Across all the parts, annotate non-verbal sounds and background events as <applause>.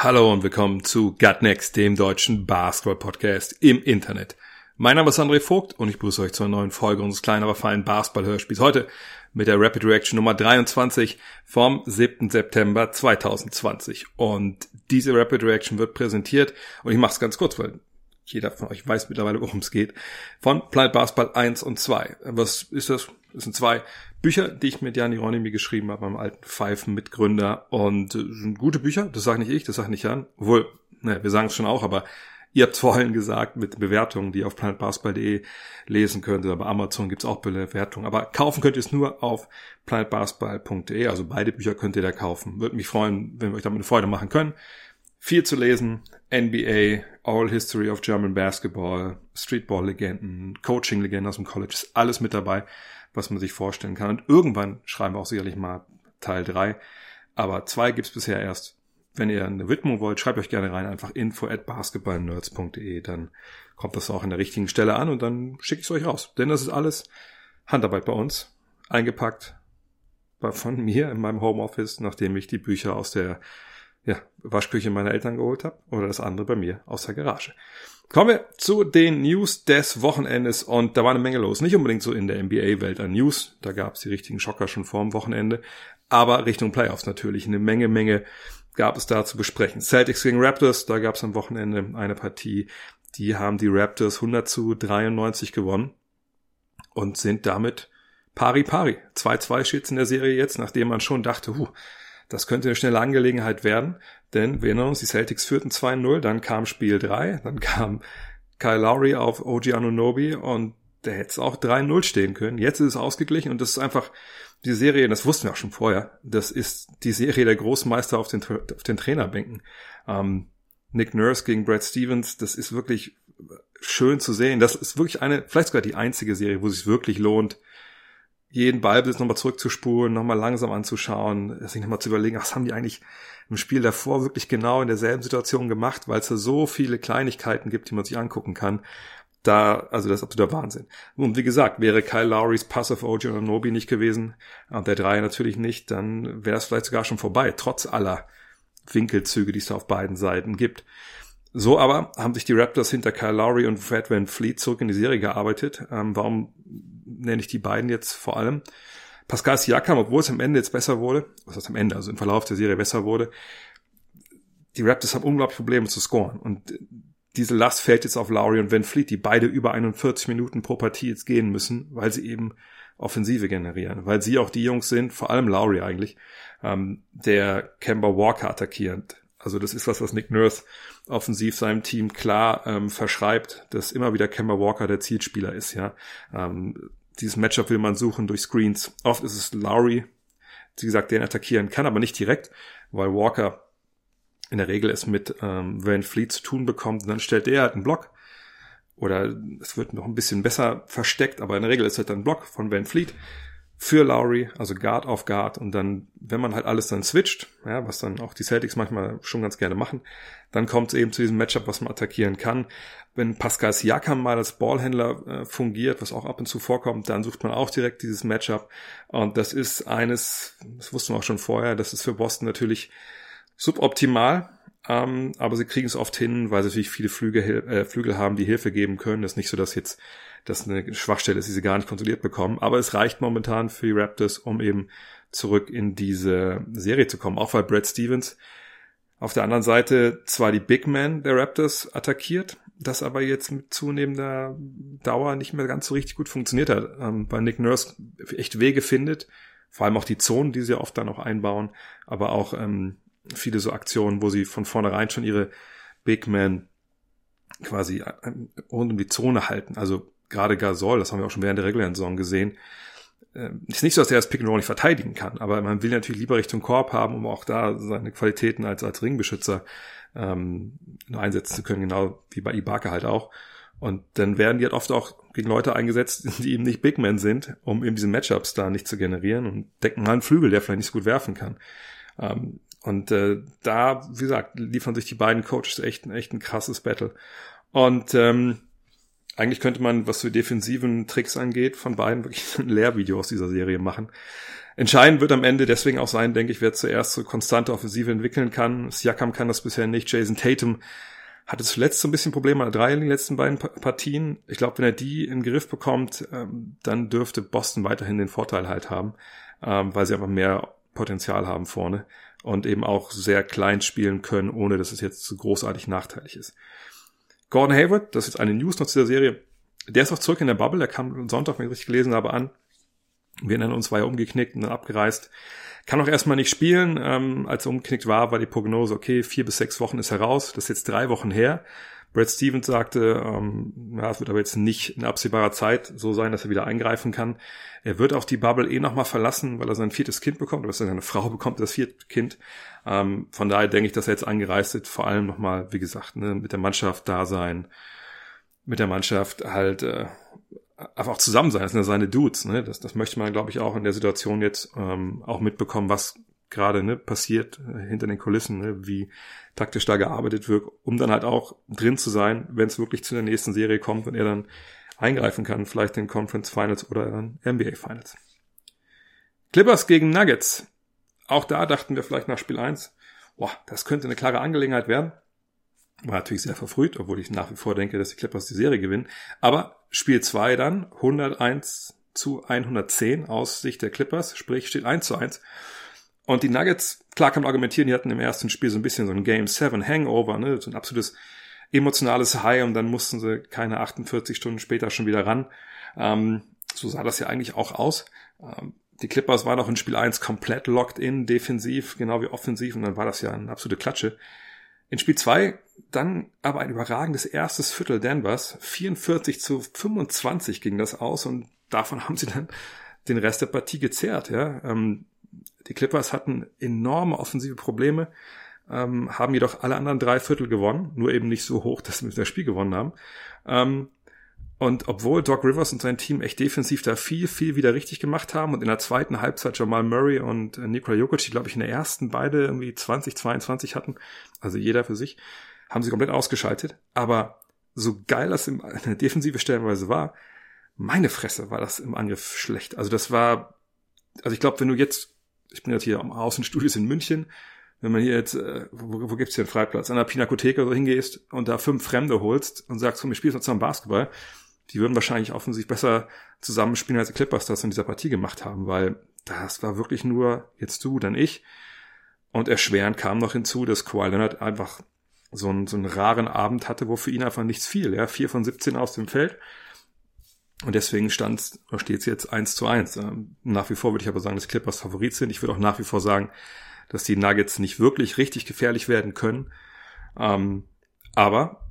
Hallo und willkommen zu Gut Next, dem deutschen Basketball-Podcast im Internet. Mein Name ist André Vogt und ich begrüße euch zur neuen Folge unseres kleinen, aber feinen Basketball-Hörspiels heute mit der Rapid Reaction Nummer 23 vom 7. September 2020. Und diese Rapid Reaction wird präsentiert, und ich mache es ganz kurz, weil jeder von euch weiß mittlerweile, worum es geht, von Planet Basketball 1 und 2. Was ist das? Das sind zwei Bücher, die ich mit Jan Hieronymi geschrieben habe, meinem alten Pfeifen-Mitgründer. Und äh, sind gute Bücher, das sage nicht ich, das sage nicht Jan. Obwohl, naja, wir sagen es schon auch, aber ihr habt <laughs> vorhin gesagt mit Bewertungen, die ihr auf planetbasketball.de lesen könnt. Bei Amazon gibt's auch Bewertungen. Aber kaufen könnt ihr es nur auf planetbasketball.de. Also beide Bücher könnt ihr da kaufen. Würde mich freuen, wenn wir euch damit eine Freude machen können. Viel zu lesen. NBA, All History of German Basketball, Streetball-Legenden, Coaching-Legenden aus dem College. Ist alles mit dabei, was man sich vorstellen kann. Und irgendwann schreiben wir auch sicherlich mal Teil drei. Aber zwei gibt's bisher erst. Wenn ihr eine Widmung wollt, schreibt euch gerne rein. Einfach info at basketballnerds.de. Dann kommt das auch an der richtigen Stelle an und dann schicke ich es euch raus. Denn das ist alles Handarbeit bei uns. Eingepackt von mir in meinem Homeoffice, nachdem ich die Bücher aus der ja, Waschküche meiner Eltern geholt habe oder das andere bei mir aus der Garage. Kommen wir zu den News des Wochenendes und da war eine Menge los. Nicht unbedingt so in der NBA-Welt an News, da gab es die richtigen Schocker schon vor dem Wochenende, aber Richtung Playoffs natürlich. Eine Menge, Menge gab es da zu besprechen. Celtics gegen Raptors, da gab es am Wochenende eine Partie, die haben die Raptors 100 zu 93 gewonnen und sind damit pari pari. 2-2 steht in der Serie jetzt, nachdem man schon dachte, huh, das könnte eine schnelle Angelegenheit werden, denn wir erinnern uns, die Celtics führten 2-0, dann kam Spiel 3, dann kam Kyle Lowry auf OG Anunobi und der hätte es auch 3-0 stehen können. Jetzt ist es ausgeglichen und das ist einfach die Serie, das wussten wir auch schon vorher, das ist die Serie der Großmeister auf den, auf den Trainerbänken. Ähm, Nick Nurse gegen Brad Stevens, das ist wirklich schön zu sehen. Das ist wirklich eine, vielleicht sogar die einzige Serie, wo es sich wirklich lohnt, jeden Ballbesitz nochmal zurückzuspulen, nochmal langsam anzuschauen, sich nochmal zu überlegen, was haben die eigentlich im Spiel davor wirklich genau in derselben Situation gemacht, weil es da so viele Kleinigkeiten gibt, die man sich angucken kann. Da, also das ist absoluter Wahnsinn. Und wie gesagt, wäre Kyle Lowrys Pass auf OG und Nobi nicht gewesen, und der Dreier natürlich nicht, dann wäre es vielleicht sogar schon vorbei, trotz aller Winkelzüge, die es da auf beiden Seiten gibt. So aber haben sich die Raptors hinter Kyle Lowry und Fred Van Fleet zurück in die Serie gearbeitet. Ähm, warum nenne ich die beiden jetzt vor allem? Pascal Siakam, obwohl es am Ende jetzt besser wurde, was heißt am Ende, also im Verlauf der Serie besser wurde, die Raptors haben unglaublich Probleme zu scoren. Und diese Last fällt jetzt auf Lowry und Van Fleet, die beide über 41 Minuten pro Partie jetzt gehen müssen, weil sie eben Offensive generieren, weil sie auch die Jungs sind, vor allem Lowry eigentlich, ähm, der Kemba Walker attackierend. Also das ist was, was Nick Nurse offensiv seinem Team klar ähm, verschreibt, dass immer wieder Kemba Walker der Zielspieler ist, ja. Ähm, dieses Matchup will man suchen durch Screens. Oft ist es Lowry, wie gesagt, den attackieren kann, aber nicht direkt, weil Walker in der Regel es mit ähm, Van Fleet zu tun bekommt und dann stellt der halt einen Block. Oder es wird noch ein bisschen besser versteckt, aber in der Regel ist halt ein Block von Van Fleet für Lowry, also Guard auf Guard und dann, wenn man halt alles dann switcht, ja, was dann auch die Celtics manchmal schon ganz gerne machen, dann kommt es eben zu diesem Matchup, was man attackieren kann. Wenn Pascal Siakam mal als Ballhändler äh, fungiert, was auch ab und zu vorkommt, dann sucht man auch direkt dieses Matchup und das ist eines, das wussten wir auch schon vorher, das ist für Boston natürlich suboptimal, ähm, aber sie kriegen es oft hin, weil sie natürlich viele Flügel, äh, Flügel haben, die Hilfe geben können. Das ist nicht so, dass jetzt das eine Schwachstelle ist, die sie gar nicht kontrolliert bekommen. Aber es reicht momentan für die Raptors, um eben zurück in diese Serie zu kommen. Auch weil Brad Stevens auf der anderen Seite zwar die Big Man der Raptors attackiert, das aber jetzt mit zunehmender Dauer nicht mehr ganz so richtig gut funktioniert hat. Ähm, bei Nick Nurse echt Wege findet, vor allem auch die Zonen, die sie oft dann auch einbauen, aber auch ähm, viele so Aktionen, wo sie von vornherein schon ihre Big Man quasi rund um die Zone halten. Also gerade Gasol, das haben wir auch schon während der regulären Saison gesehen, äh, ist nicht so, dass er das Pick and Roll nicht verteidigen kann, aber man will natürlich lieber Richtung Korb haben, um auch da seine Qualitäten als, als Ringbeschützer ähm, einsetzen zu können, genau wie bei Ibaka halt auch. Und dann werden die halt oft auch gegen Leute eingesetzt, <laughs> die eben nicht Big Men sind, um eben diese Matchups da nicht zu generieren und decken mal einen Flügel, der vielleicht nicht so gut werfen kann. Ähm, und äh, da, wie gesagt, liefern sich die beiden Coaches echt, echt ein krasses Battle. Und ähm, eigentlich könnte man, was für defensiven Tricks angeht, von beiden wirklich <laughs> ein Lehrvideo aus dieser Serie machen. Entscheidend wird am Ende deswegen auch sein, denke ich, wer zuerst so konstante Offensive entwickeln kann. Siakam kann das bisher nicht. Jason Tatum hatte zuletzt so ein bisschen Probleme an drei in den letzten beiden Partien. Ich glaube, wenn er die in den Griff bekommt, ähm, dann dürfte Boston weiterhin den Vorteil halt haben, ähm, weil sie einfach mehr Potenzial haben vorne und eben auch sehr klein spielen können, ohne dass es jetzt zu großartig nachteilig ist. Gordon Hayward, das ist jetzt eine News noch zu der Serie, der ist auch zurück in der Bubble, der kam Sonntag, wenn ich richtig gelesen habe, an. Wir nennen uns, war ja umgeknickt und dann abgereist. Kann auch erstmal nicht spielen. Ähm, als er umgeknickt war, war die Prognose, okay, vier bis sechs Wochen ist heraus. Das ist jetzt drei Wochen her. Brad Stevens sagte, ähm, ja, es wird aber jetzt nicht in absehbarer Zeit so sein, dass er wieder eingreifen kann. Er wird auch die Bubble eh nochmal verlassen, weil er sein viertes Kind bekommt, oder seine Frau bekommt das vierte Kind. Ähm, von daher denke ich, dass er jetzt angereist ist, vor allem nochmal, wie gesagt, ne, mit der Mannschaft da sein, mit der Mannschaft halt äh, einfach auch zusammen sein. Das sind ja seine Dudes. Ne? Das, das möchte man, glaube ich, auch in der Situation jetzt ähm, auch mitbekommen, was gerade ne, passiert äh, hinter den Kulissen, ne, wie taktisch da gearbeitet wird, um dann halt auch drin zu sein, wenn es wirklich zu der nächsten Serie kommt und er dann eingreifen kann, vielleicht in Conference Finals oder dann NBA Finals. Clippers gegen Nuggets. Auch da dachten wir vielleicht nach Spiel 1, boah, das könnte eine klare Angelegenheit werden. War natürlich sehr verfrüht, obwohl ich nach wie vor denke, dass die Clippers die Serie gewinnen. Aber Spiel 2 dann 101 zu 110 aus Sicht der Clippers, sprich steht 1 zu 1. Und die Nuggets, klar kann man argumentieren, die hatten im ersten Spiel so ein bisschen so ein Game 7 Hangover, ne? so ein absolutes emotionales High und dann mussten sie keine 48 Stunden später schon wieder ran. Ähm, so sah das ja eigentlich auch aus. Ähm, die Clippers waren auch in Spiel 1 komplett locked in, defensiv, genau wie offensiv und dann war das ja eine absolute Klatsche. In Spiel 2 dann aber ein überragendes erstes Viertel Denvers. 44 zu 25 ging das aus und davon <laughs> haben sie dann den Rest der Partie gezerrt. Ja. Ähm, die Clippers hatten enorme offensive Probleme, ähm, haben jedoch alle anderen drei Viertel gewonnen, nur eben nicht so hoch, <laughs> dass sie das Spiel gewonnen haben. Ähm, und obwohl Doc Rivers und sein Team echt defensiv da viel, viel wieder richtig gemacht haben und in der zweiten Halbzeit Jamal Murray und äh, Nikola Jokic, die glaube ich in der ersten beide irgendwie 20, 22 hatten, also jeder für sich, haben sie komplett ausgeschaltet. Aber so geil das <laughs> in der Defensive stellenweise war, meine Fresse war das im Angriff schlecht. Also das war, also ich glaube, wenn du jetzt ich bin jetzt hier am Außenstudios in München, wenn man hier jetzt, äh, wo, wo gibt's hier einen Freiplatz, an der Pinakothek oder so hingehst und da fünf Fremde holst und sagst, komm, wir spielen jetzt zusammen Basketball, die würden wahrscheinlich offensichtlich besser zusammenspielen, als die Clippers das in dieser Partie gemacht haben, weil das war wirklich nur jetzt du, dann ich. Und erschwerend kam noch hinzu, dass Kawhi Leonard einfach so einen, so einen raren Abend hatte, wo für ihn einfach nichts fiel. Ja, vier von 17 aus dem Feld. Und deswegen stand steht es jetzt eins zu eins. Ähm, nach wie vor würde ich aber sagen, dass Clippers Favorit sind. Ich würde auch nach wie vor sagen, dass die Nuggets nicht wirklich richtig gefährlich werden können. Ähm, aber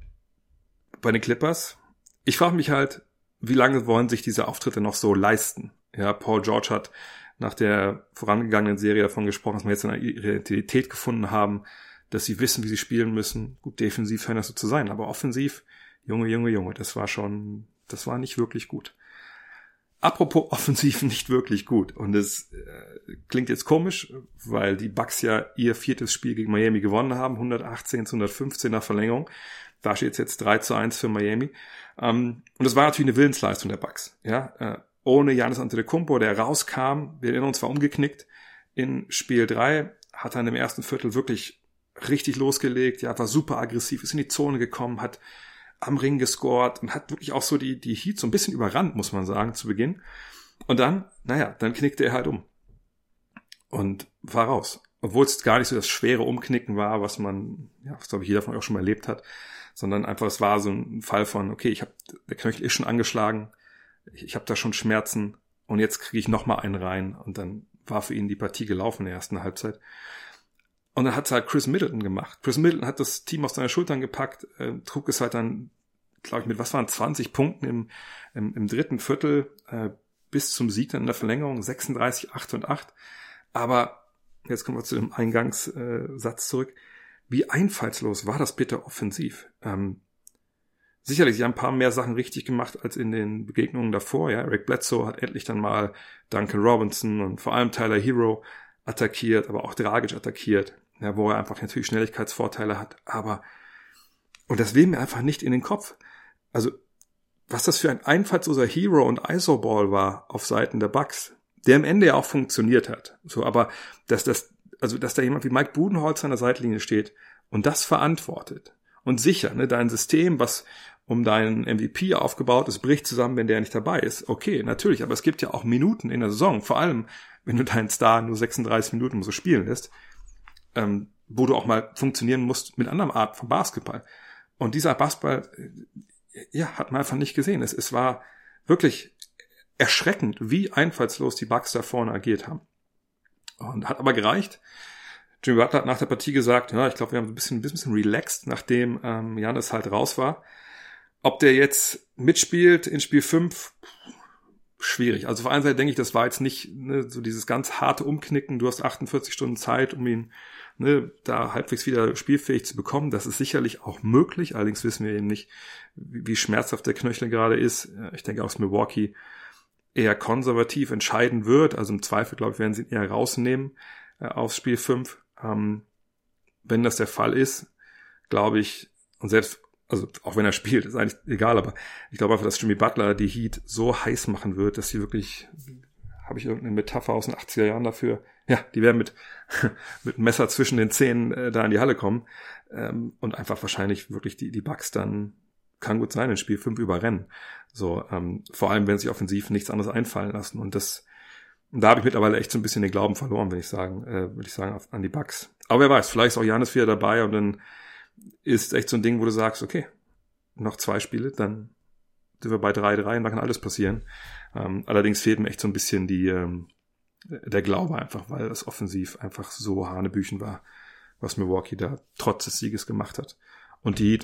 bei den Clippers, ich frage mich halt, wie lange wollen sich diese Auftritte noch so leisten? Ja, Paul George hat nach der vorangegangenen Serie davon gesprochen, dass wir jetzt eine Identität gefunden haben, dass sie wissen, wie sie spielen müssen. Gut, defensiv scheint das so zu sein, aber offensiv, Junge, Junge, Junge, das war schon das war nicht wirklich gut. Apropos <laughs> offensiv nicht wirklich gut. Und es äh, klingt jetzt komisch, weil die Bucks ja ihr viertes Spiel gegen Miami gewonnen haben, 118 zu 115 nach Verlängerung. Da steht es jetzt 3 zu 1 für Miami. Ähm, und das war natürlich eine Willensleistung der Bucks. Ja, äh, ohne Janis Antetokounmpo, der rauskam, wir erinnern uns, war umgeknickt in Spiel 3, hat dann im ersten Viertel wirklich richtig losgelegt, ja, war super aggressiv, ist in die Zone gekommen, hat am Ring gescored und hat wirklich auch so die, die Heat so ein bisschen überrannt, muss man sagen, zu Beginn. Und dann, naja, dann knickte er halt um. Und war raus. Obwohl es gar nicht so das schwere Umknicken war, was man, ja, was glaube ich jeder von euch auch schon mal erlebt hat, sondern einfach, es war so ein Fall von, okay, ich habe, der Knöchel ist schon angeschlagen, ich, ich habe da schon Schmerzen und jetzt kriege ich noch mal einen rein und dann war für ihn die Partie gelaufen in der ersten Halbzeit. Und dann hat halt Chris Middleton gemacht. Chris Middleton hat das Team auf seine Schultern gepackt, äh, trug es halt dann, glaube ich, mit was waren 20 Punkten im, im, im dritten Viertel, äh, bis zum Sieg dann in der Verlängerung 36, 8 und 8. Aber jetzt kommen wir zu dem Eingangssatz zurück. Wie einfallslos war das bitte offensiv? Ähm, sicherlich, sie haben ein paar mehr Sachen richtig gemacht als in den Begegnungen davor. Ja, Eric Bledsoe hat endlich dann mal Duncan Robinson und vor allem Tyler Hero attackiert, aber auch Dragic attackiert, ja, wo er einfach natürlich Schnelligkeitsvorteile hat. Aber und das will mir einfach nicht in den Kopf. Also was das für ein einfallsloser Hero und Isoball war auf Seiten der Bucks, der am Ende ja auch funktioniert hat. So, aber dass das, also dass da jemand wie Mike Budenholz an der Seitlinie steht und das verantwortet und sicher, ne, dein System, was um deinen MVP aufgebaut ist, bricht zusammen, wenn der nicht dabei ist. Okay, natürlich, aber es gibt ja auch Minuten in der Saison, vor allem wenn du deinen Star nur 36 Minuten so spielen lässt, ähm, wo du auch mal funktionieren musst mit anderem Art von Basketball. Und dieser Basketball, ja, hat man einfach nicht gesehen. Es, es war wirklich erschreckend, wie einfallslos die Bucks da vorne agiert haben. Und hat aber gereicht. Jimmy Butler hat nach der Partie gesagt, ja, ich glaube, wir haben ein bisschen, ein bisschen relaxed, nachdem ähm, Janis halt raus war. Ob der jetzt mitspielt in Spiel 5, schwierig. Also auf einer Seite denke ich, das war jetzt nicht ne, so dieses ganz harte Umknicken. Du hast 48 Stunden Zeit, um ihn ne, da halbwegs wieder spielfähig zu bekommen. Das ist sicherlich auch möglich. Allerdings wissen wir eben nicht, wie, wie schmerzhaft der Knöchel gerade ist. Ich denke aus Milwaukee eher konservativ entscheiden wird. Also im Zweifel, glaube ich, werden sie ihn eher rausnehmen äh, aufs Spiel 5. Ähm, wenn das der Fall ist, glaube ich, und selbst, also auch wenn er spielt, ist eigentlich egal, aber ich glaube einfach, dass Jimmy Butler die Heat so heiß machen wird, dass sie wirklich, habe ich irgendeine Metapher aus den 80er Jahren dafür, ja, die werden mit, <laughs> mit Messer zwischen den Zähnen äh, da in die Halle kommen ähm, und einfach wahrscheinlich wirklich die, die Bugs dann kann gut sein, in Spiel 5 überrennen. So, ähm, vor allem, wenn sich offensiv nichts anderes einfallen lassen. Und das, und da habe ich mittlerweile echt so ein bisschen den Glauben verloren, wenn ich sagen, äh, würde ich sagen, auf, an die Bugs. Aber wer weiß, vielleicht ist auch Janis wieder dabei und dann ist echt so ein Ding, wo du sagst, okay, noch zwei Spiele, dann sind wir bei 3-3 und da kann alles passieren. Ähm, allerdings fehlt mir echt so ein bisschen die, ähm, der Glaube einfach, weil das offensiv einfach so Hanebüchen war, was Milwaukee da trotz des Sieges gemacht hat. Und die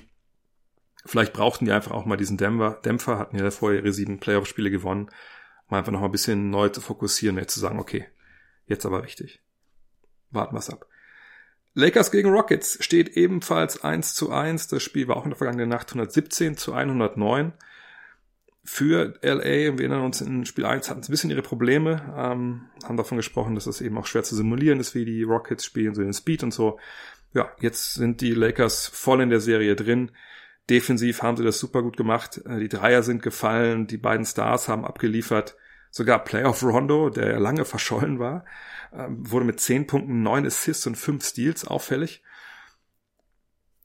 Vielleicht brauchten die einfach auch mal diesen Dämpfer, Dämpfer hatten ja vorher ihre sieben Playoff-Spiele gewonnen, um einfach noch mal ein bisschen neu zu fokussieren, jetzt zu sagen, okay, jetzt aber richtig. Warten wir's ab. Lakers gegen Rockets steht ebenfalls 1 zu 1. Das Spiel war auch in der vergangenen Nacht 117 zu 109 für LA. Wir erinnern uns, in Spiel 1 hatten sie ein bisschen ihre Probleme, ähm, haben davon gesprochen, dass es eben auch schwer zu simulieren ist, wie die Rockets spielen, so den Speed und so. Ja, jetzt sind die Lakers voll in der Serie drin. Defensiv haben sie das super gut gemacht. Äh, die Dreier sind gefallen, die beiden Stars haben abgeliefert. Sogar Playoff Rondo, der ja lange verschollen war, ähm, wurde mit 10 Punkten, 9 Assists und 5 Steals auffällig.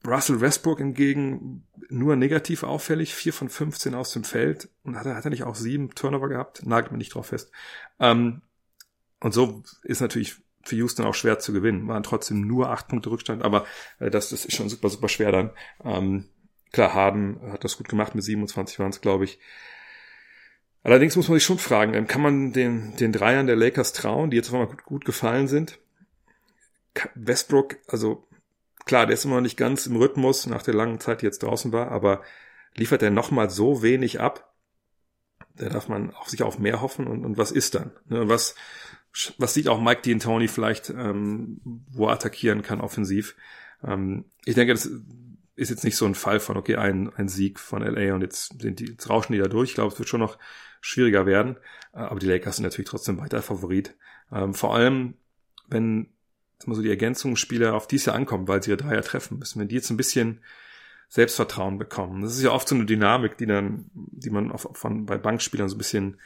Russell Westbrook hingegen nur negativ auffällig, 4 von 15 aus dem Feld. Und hat er, hat er nicht auch sieben Turnover gehabt? Nagelt mir nicht drauf fest. Ähm, und so ist natürlich für Houston auch schwer zu gewinnen. Waren trotzdem nur acht Punkte Rückstand, aber äh, das, das ist schon super, super schwer dann. Ähm, Klar, Harden hat das gut gemacht, mit 27 waren es, glaube ich. Allerdings muss man sich schon fragen, ähm, kann man den, den Dreiern der Lakers trauen, die jetzt mal gut, gut gefallen sind? Westbrook, also klar, der ist immer noch nicht ganz im Rhythmus nach der langen Zeit, die jetzt draußen war, aber liefert er nochmal so wenig ab? Da darf man auch sich auf mehr hoffen und, und was ist dann? Ne? Was, was sieht auch Mike D'Antoni vielleicht, ähm, wo er attackieren kann offensiv? Ähm, ich denke, das ist jetzt nicht so ein Fall von, okay, ein, ein Sieg von LA und jetzt sind die, jetzt rauschen die da durch. Ich glaube, es wird schon noch schwieriger werden. Äh, aber die Lakers sind natürlich trotzdem weiter Favorit. Ähm, vor allem, wenn mal so die Ergänzungsspieler auf dies Jahr ankommen, weil sie ja Dreier treffen müssen. Wenn die jetzt ein bisschen Selbstvertrauen bekommen. Das ist ja oft so eine Dynamik, die dann, die man auf, von, bei Bankspielern so ein bisschen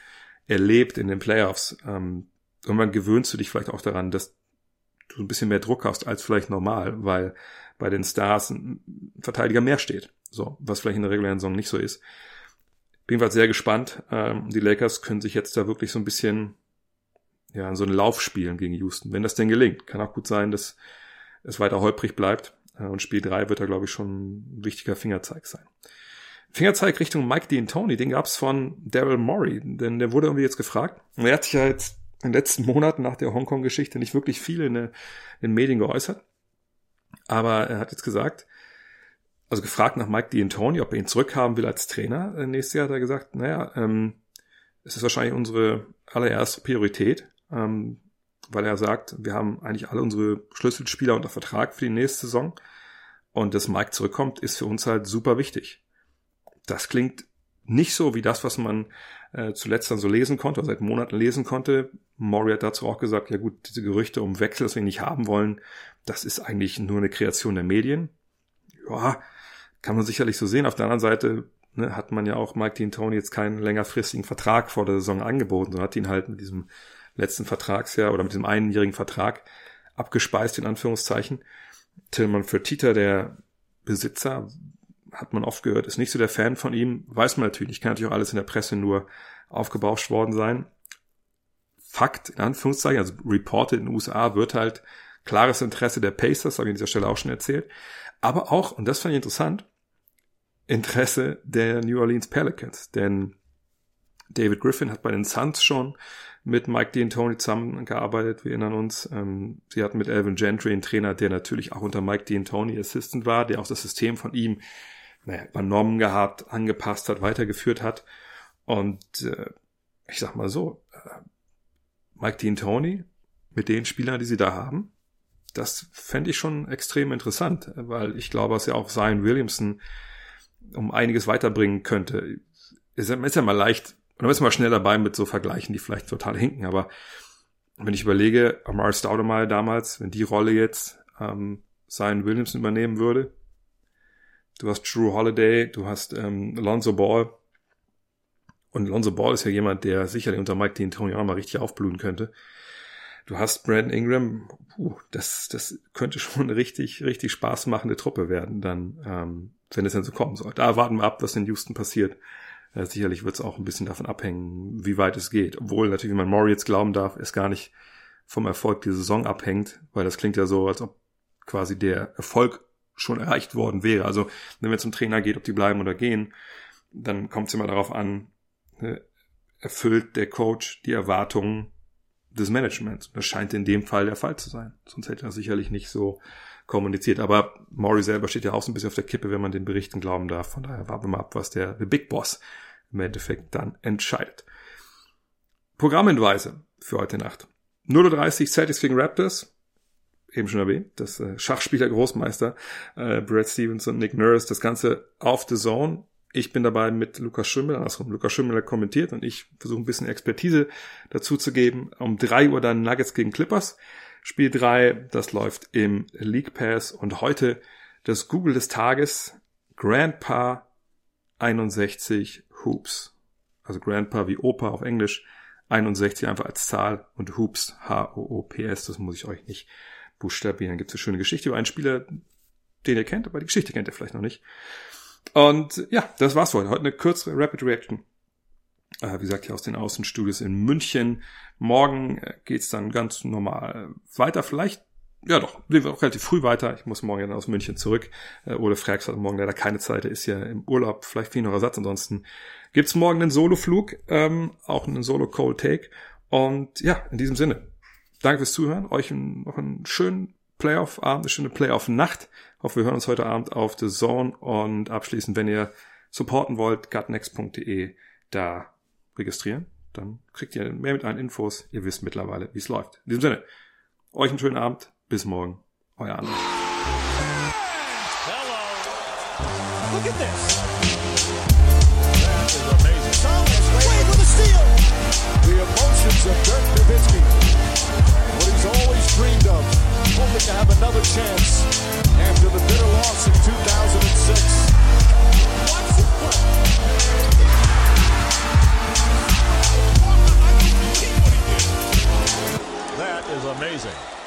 erlebt in den Playoffs. Ähm, irgendwann gewöhnst du dich vielleicht auch daran, dass du ein bisschen mehr Druck hast als vielleicht normal, weil bei den Stars ein Verteidiger mehr steht. So, was vielleicht in der regulären Saison nicht so ist. Bin jedenfalls sehr gespannt. Ähm, die Lakers können sich jetzt da wirklich so ein bisschen ja, so einen Lauf spielen gegen Houston, wenn das denn gelingt. Kann auch gut sein, dass es weiter holprig bleibt. Äh, und Spiel 3 wird da, glaube ich, schon ein wichtiger Fingerzeig sein. Fingerzeig Richtung Mike Dean Tony, den gab's von Daryl Morey, denn der wurde irgendwie jetzt gefragt. Und er hat sich ja jetzt in den letzten Monaten nach der Hongkong-Geschichte nicht wirklich viel in, in den Medien geäußert. Aber er hat jetzt gesagt, also gefragt nach Mike D'Antoni, ob er ihn zurückhaben will als Trainer. Äh, nächstes Jahr hat er gesagt, naja, ähm, es ist wahrscheinlich unsere allererste Priorität, ähm, weil er sagt, wir haben eigentlich alle unsere Schlüsselspieler unter Vertrag für die nächste Saison und dass Mike zurückkommt, ist für uns halt super wichtig. Das klingt nicht so wie das, was man äh, zuletzt dann so lesen konnte, oder seit Monaten lesen konnte. Maury hat dazu auch gesagt, ja gut, diese Gerüchte um Wechsel, das wir nicht haben wollen, das ist eigentlich nur eine Kreation der Medien. Ja, kann man sicherlich so sehen. Auf der anderen Seite ne, hat man ja auch Mike Dean Tony jetzt keinen längerfristigen Vertrag vor der Saison angeboten, sondern hat ihn halt mit diesem letzten Vertragsjahr oder mit diesem einjährigen Vertrag abgespeist, in Anführungszeichen. Tillman Fertitta, der Besitzer, hat man oft gehört, ist nicht so der Fan von ihm. Weiß man natürlich, kann natürlich auch alles in der Presse nur aufgebauscht worden sein. Fakt, in Anführungszeichen, also reported in den USA, wird halt klares Interesse der Pacers, habe ich an dieser Stelle auch schon erzählt. Aber auch, und das fand ich interessant, Interesse der New Orleans Pelicans. Denn David Griffin hat bei den Suns schon mit Mike D'Antoni zusammengearbeitet. Wir erinnern uns, ähm, sie hatten mit Alvin Gentry einen Trainer, der natürlich auch unter Mike D'Antoni Assistant war, der auch das System von ihm naja, übernommen gehabt, angepasst hat, weitergeführt hat. Und äh, ich sag mal so, äh, Mike D'Antoni mit den Spielern, die sie da haben, das fände ich schon extrem interessant, weil ich glaube, dass ja auch Zion Williamson um einiges weiterbringen könnte. Ist ja mal leicht, und dann ist man schnell dabei mit so Vergleichen, die vielleicht total hinken, aber wenn ich überlege, Amar Staudemeyer damals, wenn die Rolle jetzt ähm, Zion Williamson übernehmen würde, du hast Drew Holiday, du hast ähm, Alonzo Ball, und Alonzo Ball ist ja jemand, der sicherlich unter Mike D'Antoni auch mal richtig aufblühen könnte. Du hast Brandon Ingram, puh, das, das könnte <laughs> schon eine richtig, richtig Spaß machende Truppe werden, dann, ähm, wenn es dann so kommen soll. Da warten wir ab, was in Houston passiert. Äh, sicherlich wird es auch ein bisschen davon abhängen, wie weit es geht. Obwohl natürlich, wie man Maury jetzt glauben darf, es gar nicht vom Erfolg dieser Saison abhängt, weil das klingt ja so, als ob quasi der Erfolg schon erreicht worden wäre. Also wenn es zum Trainer geht, ob die bleiben oder gehen, dann kommt es immer darauf an, äh, erfüllt der Coach die Erwartungen des Managements. Das scheint in dem Fall der Fall zu sein. Sonst hätte er sicherlich nicht so kommuniziert. Aber Maury selber steht ja auch so ein bisschen auf der Kippe, wenn man den Berichten glauben darf. Von daher warten wir mal ab, was der The Big Boss im Endeffekt dann entscheidet. Programmhinweise für heute Nacht. 0.30 Celtics gegen Raptors. Eben schon erwähnt, das äh, Schachspieler Großmeister äh, Brad Stevens und Nick Nurse, das Ganze auf The Zone ich bin dabei mit Lukas Schimmel, andersrum. Lukas Schimmel kommentiert und ich versuche ein bisschen Expertise dazu zu geben. Um drei Uhr dann Nuggets gegen Clippers. Spiel drei, das läuft im League Pass und heute das Google des Tages. Grandpa 61 Hoops. Also Grandpa wie Opa auf Englisch. 61 einfach als Zahl und Hoops H-O-O-P-S. Das muss ich euch nicht buchstabieren. Gibt es eine schöne Geschichte über einen Spieler, den ihr kennt, aber die Geschichte kennt ihr vielleicht noch nicht. Und ja, das war's für heute. Heute eine kürzere Rapid Reaction. Äh, wie gesagt, hier aus den Außenstudios in München. Morgen äh, geht's dann ganz normal weiter. Vielleicht, ja doch, wir auch relativ früh weiter. Ich muss morgen dann aus München zurück. Äh, Ole Frags hat morgen leider keine Zeit. Er ist ja im Urlaub. Vielleicht viel noch Ersatz. Ansonsten gibt's morgen einen Solo-Flug, ähm, auch einen Solo-Cold-Take. Und ja, in diesem Sinne, danke fürs Zuhören. Euch noch einen schönen Playoff-Abend, eine schöne Playoff-Nacht. Hoffe, wir hören uns heute Abend auf The Zone und abschließend, wenn ihr supporten wollt, gutnext.de da registrieren. Dann kriegt ihr mehr mit allen Infos. Ihr wisst mittlerweile, wie es läuft. In diesem Sinne, euch einen schönen Abend. Bis morgen. Euer Anders. Hello. Look at this. That is amazing. Thomas waiting for the steal. The emotions of Dirk Nowitzki. What he's always dreamed of. Hoping to have another chance after the bitter loss in 2006. Watch. That is amazing.